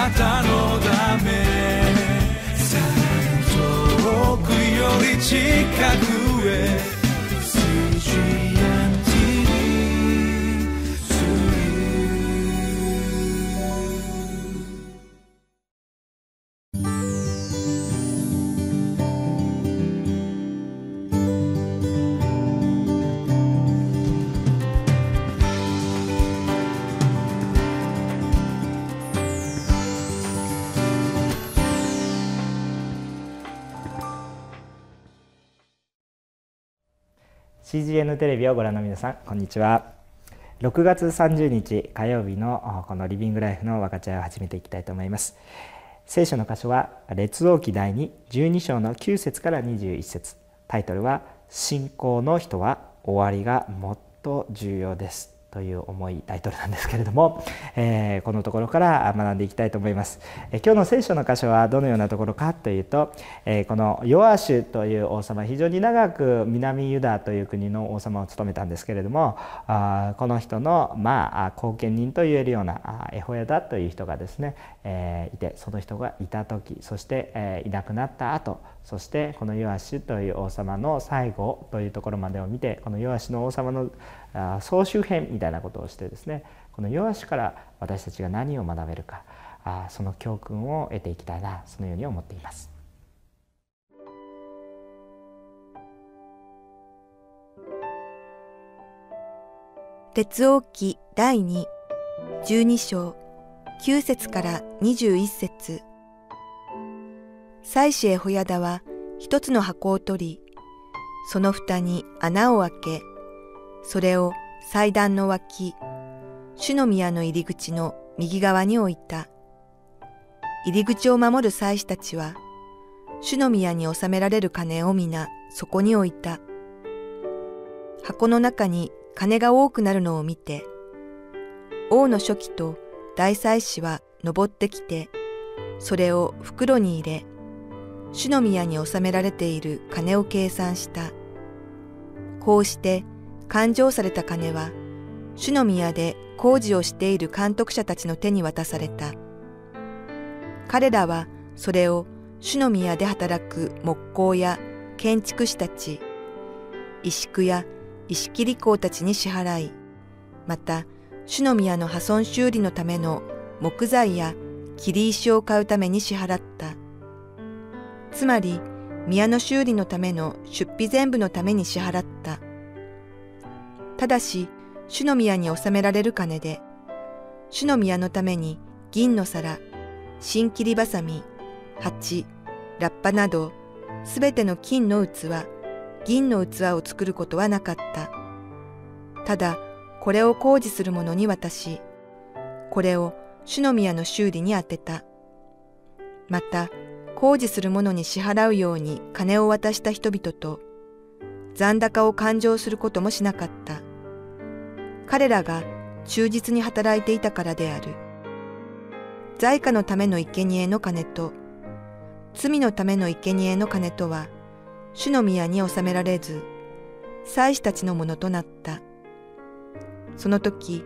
なたのため。さらに遠くより近くへ「CGN テレビ」をご覧の皆さんこんにちは。6月30日火曜日のこのリビングライフの分かち合いを始めていきたいと思います。聖書の箇所は列王記第2 12章の9節から21節。タイトルは信仰の人は終わりがもっと重要です。という重いタイトルなんですけれども、えー、このところから学んでいきたいと思います、えー、今日の聖書の箇所はどのようなところかというと、えー、このヨアシュという王様非常に長く南ユダという国の王様を務めたんですけれどもあこの人のまあ後見人といえるようなエホヤダという人がですね、えいてその人がいた時そして、えいなくなった後そしてこのヨアシュという王様の最後というところまでを見てこのヨアシュの王様の総集編みたいなことをしてですねこのヨアシュから私たちが何を学べるかその教訓を得ていきたいなそのように思っています。鉄王記第2 12章9節から21節妻子エホヤダは一つの箱を取り、その蓋に穴を開け、それを祭壇の脇、主の宮の入り口の右側に置いた。入り口を守る祭司たちは、主の宮に収められる金を皆そこに置いた。箱の中に金が多くなるのを見て、王の初期と大祭司は登ってきて、それを袋に入れ、主の宮に収められている金を計算した。こうして勘定された金は、主の宮で工事をしている監督者たちの手に渡された。彼らはそれを主の宮で働く木工や建築士たち、石工や石切り工たちに支払い、また主の宮の破損修理のための木材や切り石を買うために支払った。つまり宮の修理のための出費全部のために支払った。ただし、主の宮に納められる金で、主の宮のために銀の皿、新切りばさみ、鉢、ラッパなど、すべての金の器、銀の器を作ることはなかった。ただ、これを工事する者に渡し、これを主の宮の修理に充てた。また、工事する者に支払うように金を渡した人々と、残高を勘定することもしなかった。彼らが忠実に働いていたからである。財貨のための生贄の金と、罪のための生贄の金とは、主の宮に収められず、祭司たちのものとなった。その時、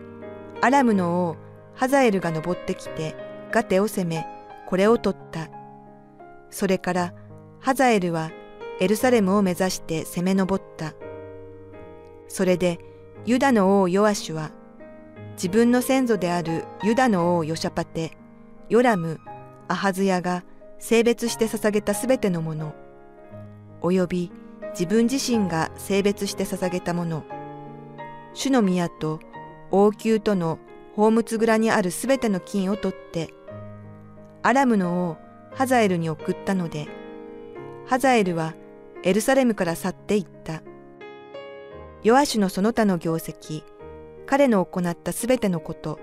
アラムの王、ハザエルが登ってきて、ガテを攻め、これを取った。それからハザエルはエルサレムを目指して攻め上った。それでユダの王ヨアシュは自分の先祖であるユダの王ヨシャパテ、ヨラム、アハズヤが性別して捧げたすべてのもの、および自分自身が性別して捧げたもの、主の宮と王宮との宝物蔵にあるすべての金を取って、アラムの王ハザエルに送ったので、ハザエルはエルサレムから去って行った。ヨアシュのその他の業績、彼の行ったすべてのこと、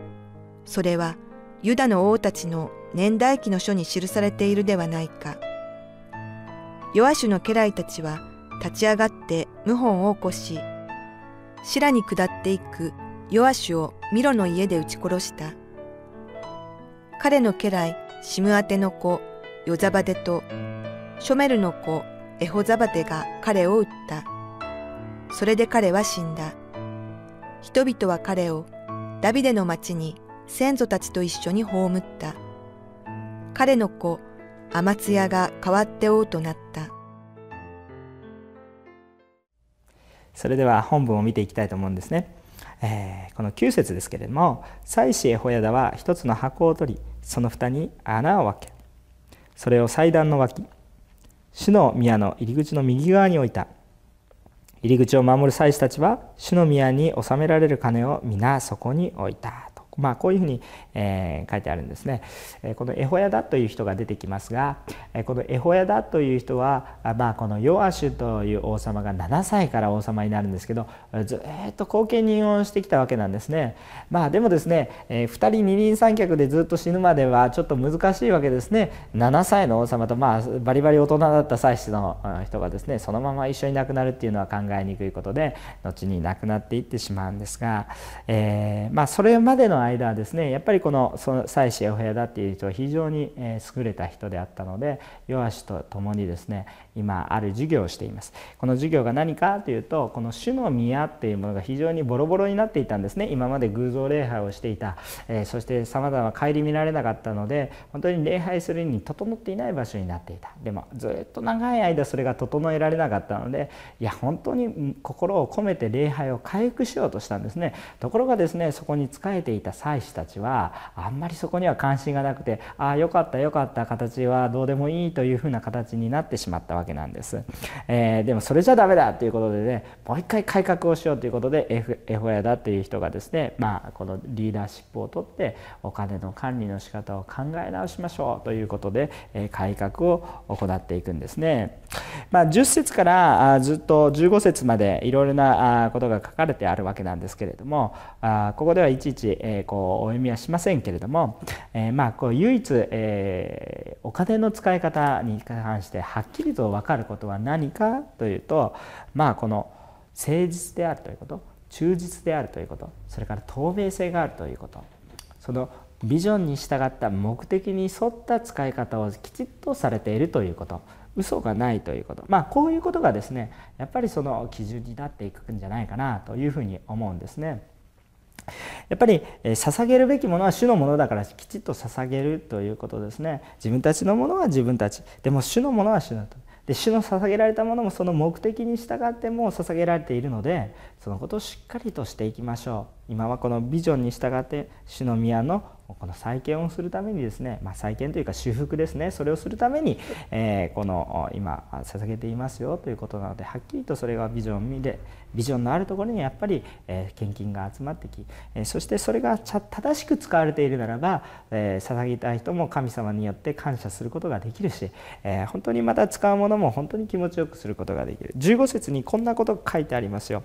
それはユダの王たちの年代記の書に記されているではないか。ヨアシュの家来たちは立ち上がって謀反を起こし、シラに下っていくヨアシュをミロの家で撃ち殺した。彼の家来シムアテの子ヨザバデとショメルの子エホザバテが彼を撃った。それで彼は死んだ。人々は彼をダビデの町に先祖たちと一緒に葬った。彼の子アマツヤが代わって王となったそれでは本文を見ていきたいと思うんですね、えー、この9節ですけれども祭司エホヤダは一つの箱を取りその蓋に穴を開けそれを祭壇の脇主の宮の入り口の右側に置いた入り口を守る祭司たちは主の宮に納められる金を皆そこに置いた。まあ、こういうふうに、えー、書いてあるんですね。このエホヤダという人が出てきますがこのエホヤダという人は、まあ、このヨアシュという王様が7歳から王様になるんですけどずっと後見人をしてきたわけなんですね。まあ、でもですね、えー、2人二人三脚でずっと死ぬまではちょっと難しいわけですね。7歳の王様と、まあ、バリバリ大人だった祭司の人がですねそのまま一緒に亡くなるっていうのは考えにくいことで後に亡くなっていってしまうんですが、えー、まあ、それまでの間はですねやっぱりこの妻子エホヤだっていう人は非常に優れた人であったのでヨアシと共にですね今ある授業をしています。この授業が何かというとこの主の宮っていうものが非常にボロボロになっていたんですね。今まで偶像礼拝をしていた、えー、そしてさまざま顧みられなかったので本当に礼拝するに整っていない場所になっていた。でもずっと長い間それが整えられなかったのでいや本当に心を込めて礼拝を回復しようとしたんですね。ところがですねそこに仕えていた祭司たちはあんまりそこには関心がなくてああよかったよかった形はどうでもいいというふうな形になってしまったわけです。わけなんです、えー、でもそれじゃダメだということでねもう一回改革をしようということでエフエホヤダという人がですねまあこのリーダーシップをとってお金の管理の仕方を考え直しましょうということで、え改革を行っていくんですね。まあ、10節からずっと15節までいろいろなことが書かれてあるわけなんですけれどもここではいちいちえこうお読みはしませんけれども、えまあこう唯一、えお金の使い方に関してはっきりと分かることは何かというとまあこの誠実であるということ忠実であるということそれから透明性があるということ。そのビジョンに従った目的に沿った使い方をきちっとされているということ。嘘がないということ。まあこういうことがですねやっぱりその基準になっていくんじゃないかなというふうに思うんですね。やっぱり捧げるべきものは主のものだからきちっと捧げるということですね。自分たちのものは自分たち。でも主のものは主だと。で主の捧げられたものもその目的に従っても捧げられているのでそのことをしっかりとしていきましょう。今はこのビジョンに従って主の宮のこの再建をするためにですね、まあ、再建というか修復ですね。それをするために、えー、この今捧げていますよということなのではっきりとそれがビジョンでビジョンのあるところにやっぱり、えー、献金が集まってき、えー、そしてそれが正しく使われているならば、えー、捧げたい人も神様によって感謝することができるし、えー、本当にまた使うものも本当に気持ちよくすることができる。15節にこんなこと書いてありますよ。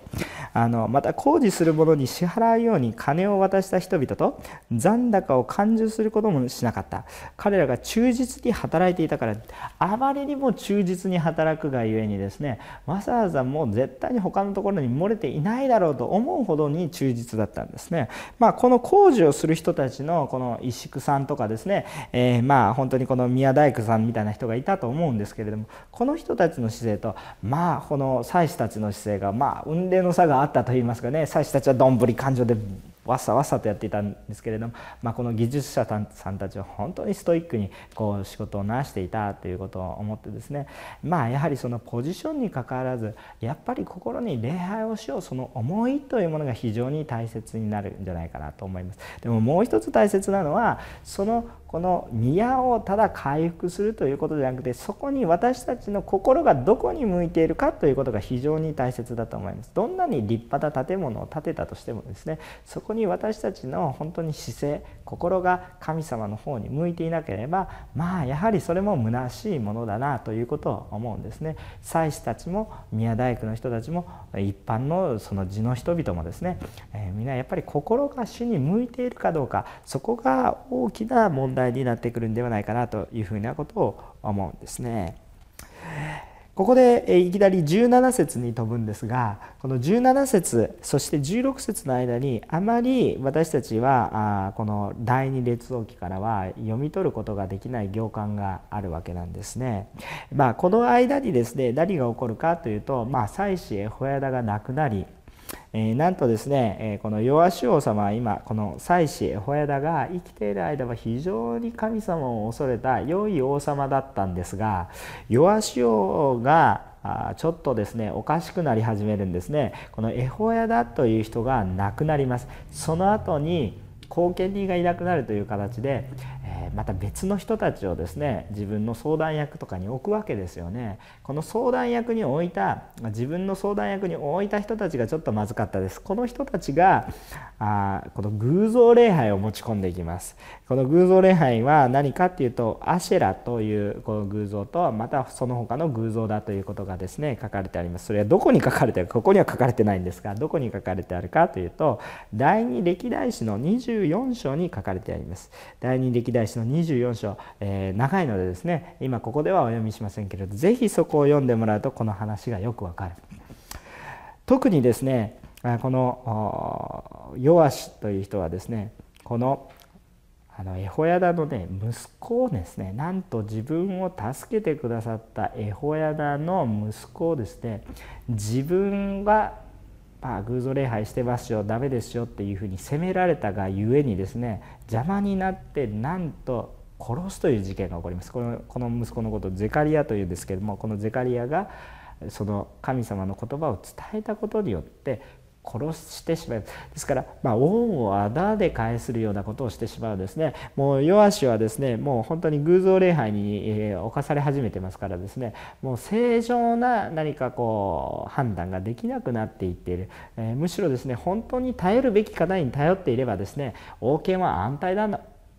あのまた工事する者に支払うように金を渡した人々と残高を感受することもしなかった彼らが忠実に働いていたからあまりにも忠実に働くがゆえにですねわざわざもう絶対に他のところに漏れていないだろうと思うほどに忠実だったんですね。まあ、この工事をする人たちのこの石工さんとかですね、えー、まあ本当にこの宮大工さんみたいな人がいたと思うんですけれどもこの人たちの姿勢とまあこの祭司たちの姿勢がまあ運命の差があったといいますかね祭司たちはどんぶり勘定でわさわさとやっていたんですけれども、まあ、この技術者さんたちは本当にストイックにこう仕事をなしていたということを思ってですねまあやはりそのポジションにかかわらずやっぱり心に礼拝をしようその思いというものが非常に大切になるんじゃないかなと思います。でももう一つ大切なのはそのこの宮をただ回復するということではなくてそこに私たちの心がどこに向いているかということが非常に大切だと思います。どんなに立派な建物を建てたとしてもですねそこに私たちの本当に姿勢心が神様の方に向いていなければまあやはりそれも虚しいものだなということを思うんですね。祭司たちも宮大工の人たちも一般のその地の人々もですね、えー、皆やっぱり心が主に向いているかどうかそこが大きな問題題になってくるんではないかなというふうなことを思うんですね。ここでいきなり17節に飛ぶんですがこの17節そして16節の間にあまり私たちはこの第二列王記からは読み取ることができない行間があるわけなんですね。まあ、この間にですね何が起こるかというと、まあ、祭司エホヤダが亡くなりなんとですね、このヨアシ王様は今この妻子エホヤダが生きている間は非常に神様を恐れた良い王様だったんですがヨアシ王がちょっとですねおかしくなり始めるんですね。このエホヤダという人が亡くなります。その後に後見人がいなくなるという形でまた別の人たちをですね自分の相談役とかに置くわけですよね。この相談役に置いた自分の相談役に置いた人たちがちょっとまずかったです。この人たちがあこの偶像礼拝を持ち込んでいきます。この偶像礼拝は何かっていうとアシェラというこの偶像とまたその他の偶像だということがですね書かれてあります。それはどこに書かれてあるここには書かれてないんですがどこに書かれてあるかというと第二歴代史の24章に書かれてあります。第二歴代史の24章、えー、長いのでですね今ここではお読みしませんけれど是非そこを読んでもらうとこの話がよくわかる。特にですねこのヨアシという人はですねこのあのエホヤダのね息子をですねなんと自分を助けてくださったエホヤダの息子をですね自分がまあ、偶像礼拝してますよダメですよっていうふうに責められたがゆえにですね邪魔になってなんと殺すという事件が起こります。このこの息子のことゼカリアというんですけれどもこのゼカリアがその神様の言葉を伝えたことによって殺してしまう。ですから、まあ、恩をあだで返するようなことをしてしまうんですね。もうヨアシはですねもう本当に偶像礼拝に、えー侵され始めてますからですね。もう正常な何かこう判断ができなくなっていっている、えー、むしろですね本当に頼るべき方に頼っていればですね王権は安泰だ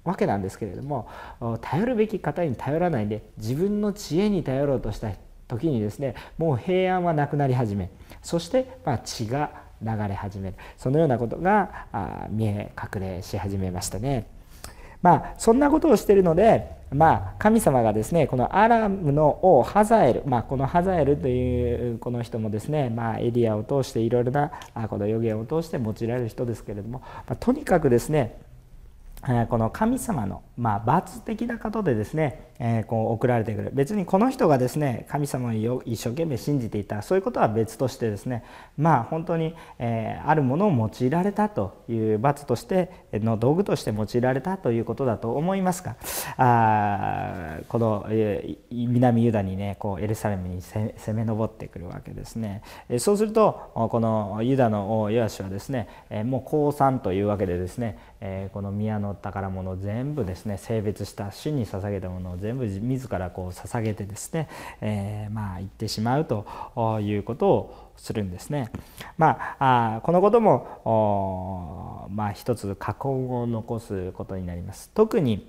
わけなんですけれども頼るべき方に頼らないで自分の知恵に頼ろうとした時にですねもう平安はなくなり始めそして、まあ、血が流れ始めるそのようなことが見え隠れし始めましたね。まあそんなことをしているので、まあ、神様がですねこのアラムの王ハザエル、まあ、このハザエルというこの人もですね、まあ、エリアを通していろいろなこの予言を通して用いられる人ですけれども、まあ、とにかくですねこの神様の、まあ、罰的なことでですねえー、こう送られてくる別にこの人がですね神様を一生懸命信じていたそういうことは別としてですねまあ本当に、えー、あるものを用いられたという罰としての道具として用いられたということだと思いますがあこの、えー、南ユダにねこうエルサレムに攻め上ってくるわけですね。そうするとこのユダの王ヨアシはですねもう降参というわけでですねこの宮の宝物を全部ですね性別した主に捧げたものを全部全部自らこう捧げてですね、えー、まあ言ってしまうということをするんですね。まあ、あこのこともまあ、一つ過根を残すことになります。特に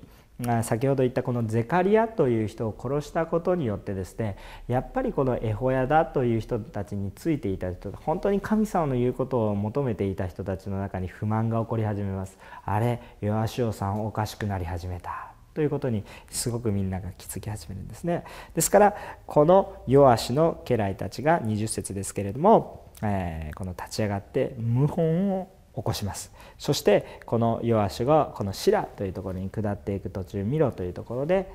先ほど言ったこのゼカリアという人を殺したことによってですねやっぱりこのエホヤだという人たちについていた人本当に神様の言うことを求めていた人たちの中に不満が起こり始めますあれヨアシオさんおかしくなり始めたということにすごくみんなが気づき始めるんですね。ですからこの弱足の家来たちが20節ですけれども、えー、この立ち上がって謀反を起こしますそしてこの弱足がこのシラというところに下っていく途中ミロというところで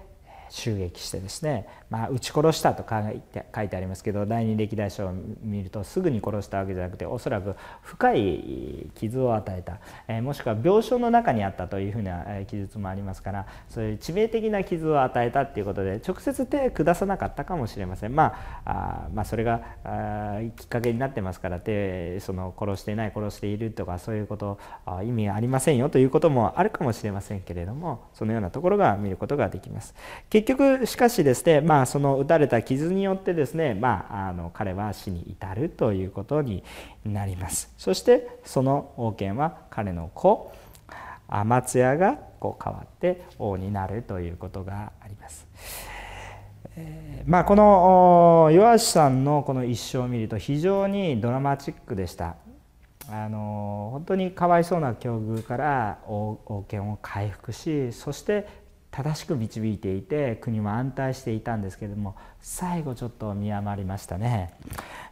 襲撃してですね、まあ、撃ち殺したと書いて書いてありますけど第二歴代書を見るとすぐに殺したわけじゃなくておそらく深い傷を与えた、えー、もしくは病床の中にあったというふうな記述もありますからそういう致命的な傷を与えたっていうことで直接手を下さなかったかもしれません、まあ、あまあそれがあきっかけになってますから手その殺していない殺しているとかそういうことあ意味ありませんよということもあるかもしれませんけれどもそのようなところが見ることができます。結局しかしですね、まあ、その打たれた傷によってですね、まあ、あの彼は死に至るということになりますそしてその王権は彼の子アマツヤがこう変わって王になるということがあります。え、まあ、このヨアシさんのこの一生を見ると非常にドラマチックでした。あの本当にかわいそうな境遇から王権を回復しそして正しく導いていて国も安泰していたんですけれども最後ちょっと見余りましたね、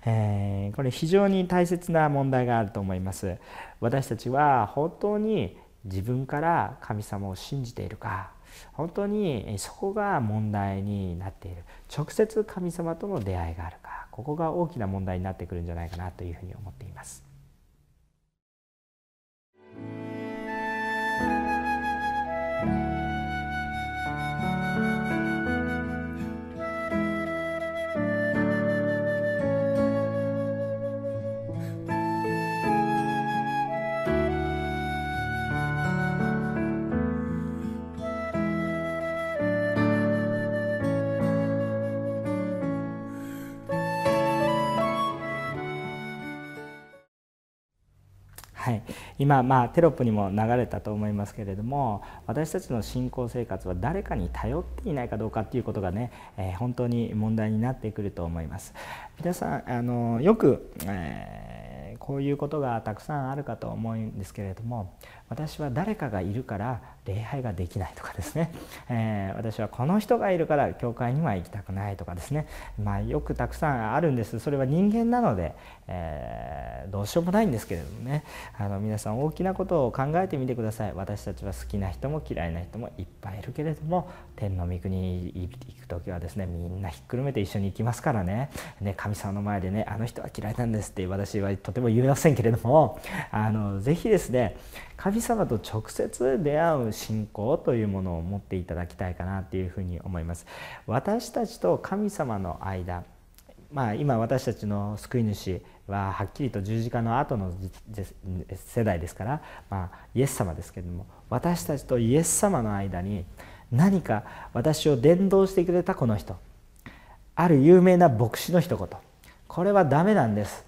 えー、これ非常に大切な問題があると思います。私たちは本当に自分から神様を信じているか本当にそこが問題になっている。直接神様との出会いがあるかここが大きな問題になってくるんじゃないかなというふうに思っています。はい、今、まあ、テロップにも流れたと思いますけれども私たちの信仰生活は誰かに頼っていないかどうかっていうことがね、えー、本当に問題になってくると思います。皆さんあのよく、えー、こういうことがたくさんあるかと思うんですけれども私は誰かがいるから礼拝ができないとかですね、えー、私はこの人がいるから教会には行きたくないとかですね、まあ、よくたくさんあるんです。それは人間なので、えー、どうしようもないんですけれどもね。あの皆さん大きなことを考えてみてください。私たちは好きな人も嫌いな人もいっぱいいるけれども天の御国に行く時はですねみんなひっくるめて一緒に行きますからね。ね神様の前でねあの人は嫌いなんですって私はとても言えませんけれどもあのぜひですね神様と直接出会う信仰というものを持っていただきたいかなっていうふうに思います。私たちと神様の間まあ今私たちの救い主ははっきりと十字架の後の世代ですから、まあ、イエス様ですけれども私たちとイエス様の間に何か私を伝道してくれたこの人ある有名な牧師の一言。これはダメなんです。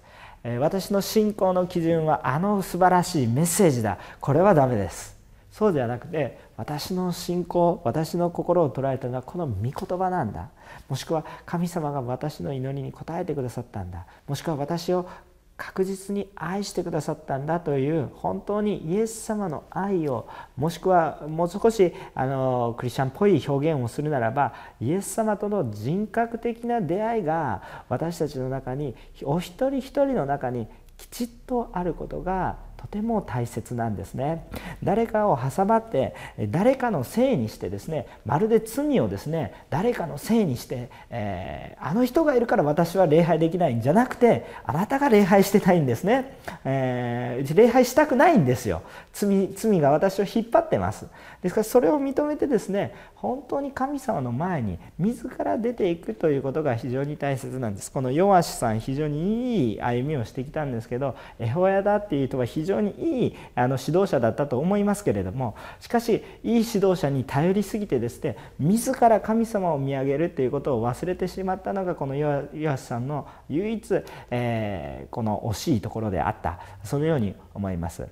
私の信仰の基準はあの素晴らしいメッセージだ。これはダメです。そうではなくて私の信仰私の心を捉えたのはこの御言葉なんだ。もしくは神様が私の祈りに応えてくださったんだ。もしくは私を確実に愛してくださったんだという本当にイエス様の愛をもしくはもう少しあのクリスチャンっぽい表現をするならばイエス様との人格的な出会いが私たちの中にお一人一人の中にきちっとあることがとても大切なんですね。誰かを挟まって誰かのせいにしてですねまるで罪をですね誰かのせいにして、えー、あの人がいるから私は礼拝できないんじゃなくてあなたが礼拝してないんですね、えー、礼拝したくないんですよ。罪罪が私を引っ張ってます。ですからそれを認めてですね本当に神様の前に自ら出ていくということが非常に大切なんです。このヨアシさん非常にいい歩みをしてきたんですけどエホヤダっていう人は非常常にいいあの指導者だったと思いますけれどもしかしいい指導者に頼りすぎてですね自ら神様を見上げるということを忘れてしまったのがこのヨアシさんの唯一、えー、この惜しいところであったそのように思います。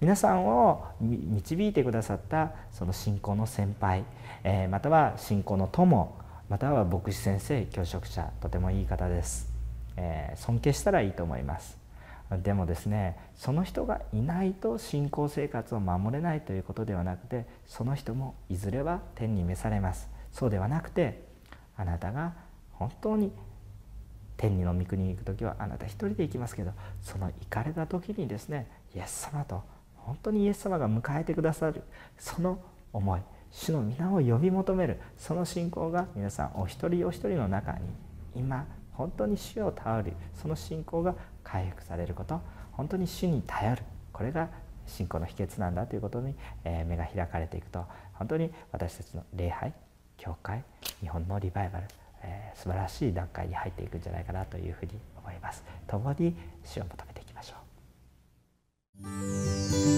皆さんを導いてくださったその信仰の先輩、えー、または信仰の友または牧師先生教職者とてもいい方です、えー、尊敬したらいいと思いますでもですねその人がいないと信仰生活を守れないということではなくてその人もいずれは天に召されます。そうではなくてあなたが本当に天にの御国に行く時はあなた一人で行きますけどその行かれた時にですねイエス様と本当にイエス様が迎えてくださるその思い主の皆を呼び求めるその信仰が皆さんお一人お一人の中に今本当に主を頼るその信仰が回復されること本当に主に頼るこれが信仰の秘訣なんだということに、え目が開かれていくと本当に私たちの礼拝教会日本のリバイバル、えー、素晴らしい段階に入っていくんじゃないかなというふうに思います。共に主を求めていきましょう。